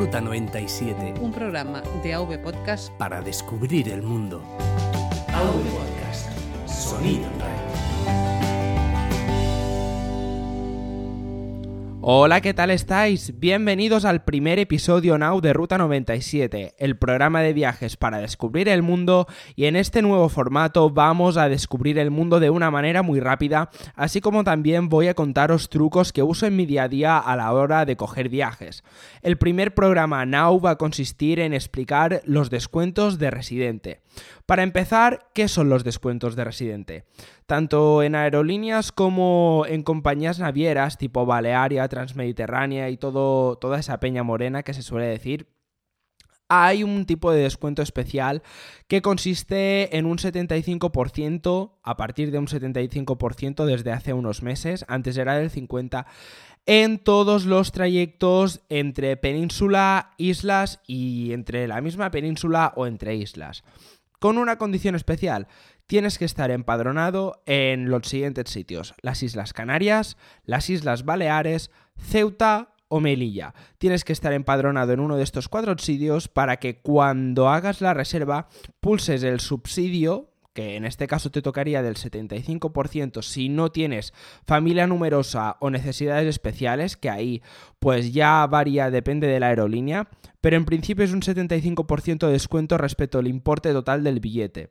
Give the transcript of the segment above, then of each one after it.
Ruta 97. Un programa de AV Podcast para descubrir el mundo. AV Podcast. Sonido en Hola, ¿qué tal estáis? Bienvenidos al primer episodio Now de Ruta 97, el programa de viajes para descubrir el mundo y en este nuevo formato vamos a descubrir el mundo de una manera muy rápida, así como también voy a contaros trucos que uso en mi día a día a la hora de coger viajes. El primer programa Now va a consistir en explicar los descuentos de residente. Para empezar, ¿qué son los descuentos de residente? Tanto en aerolíneas como en compañías navieras tipo Balearia, Transmediterránea y todo, toda esa peña morena que se suele decir, hay un tipo de descuento especial que consiste en un 75%, a partir de un 75% desde hace unos meses, antes era del 50%, en todos los trayectos entre península, islas y entre la misma península o entre islas con una condición especial. Tienes que estar empadronado en los siguientes sitios. Las Islas Canarias, las Islas Baleares, Ceuta o Melilla. Tienes que estar empadronado en uno de estos cuatro sitios para que cuando hagas la reserva pulses el subsidio en este caso te tocaría del 75% si no tienes familia numerosa o necesidades especiales, que ahí pues ya varía, depende de la aerolínea, pero en principio es un 75% de descuento respecto al importe total del billete.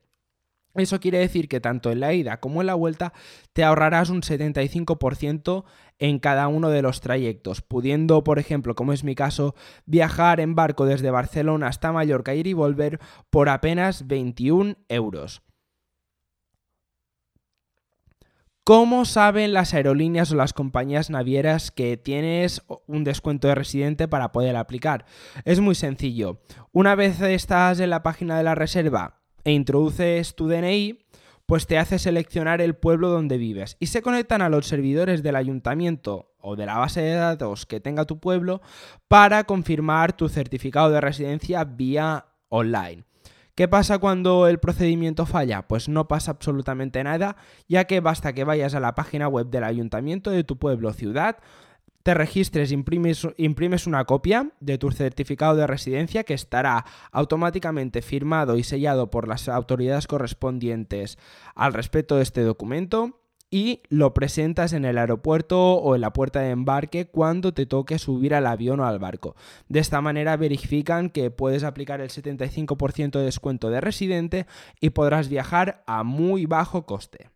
Eso quiere decir que tanto en la ida como en la vuelta te ahorrarás un 75% en cada uno de los trayectos, pudiendo, por ejemplo, como es mi caso, viajar en barco desde Barcelona hasta Mallorca, ir y volver por apenas 21 euros. ¿Cómo saben las aerolíneas o las compañías navieras que tienes un descuento de residente para poder aplicar? Es muy sencillo. Una vez estás en la página de la reserva e introduces tu DNI, pues te hace seleccionar el pueblo donde vives y se conectan a los servidores del ayuntamiento o de la base de datos que tenga tu pueblo para confirmar tu certificado de residencia vía online. ¿Qué pasa cuando el procedimiento falla? Pues no pasa absolutamente nada, ya que basta que vayas a la página web del ayuntamiento de tu pueblo o ciudad, te registres, imprimes, imprimes una copia de tu certificado de residencia que estará automáticamente firmado y sellado por las autoridades correspondientes al respecto de este documento y lo presentas en el aeropuerto o en la puerta de embarque cuando te toque subir al avión o al barco. De esta manera verifican que puedes aplicar el 75% de descuento de residente y podrás viajar a muy bajo coste.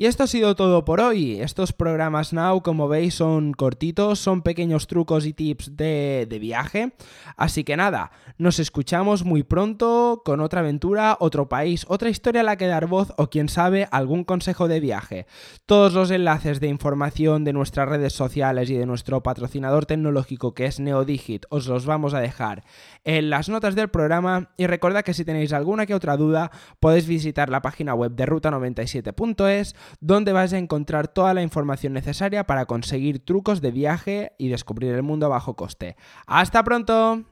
Y esto ha sido todo por hoy. Estos programas Now, como veis, son cortitos, son pequeños trucos y tips de, viaje. Así que nada, nos escuchamos muy pronto con otra aventura, otro país, otra historia a la que dar voz o quién sabe, algún consejo de viaje. Todos los enlaces de información de nuestras redes sociales y de nuestro patrocinador tecnológico que es Neodigit os los vamos a dejar en las notas del programa y recordad que si tenéis alguna que otra duda podéis visitar la página web de ruta97.es donde vais a encontrar toda la información necesaria para conseguir trucos de viaje y descubrir el mundo a bajo coste. ¡Hasta pronto!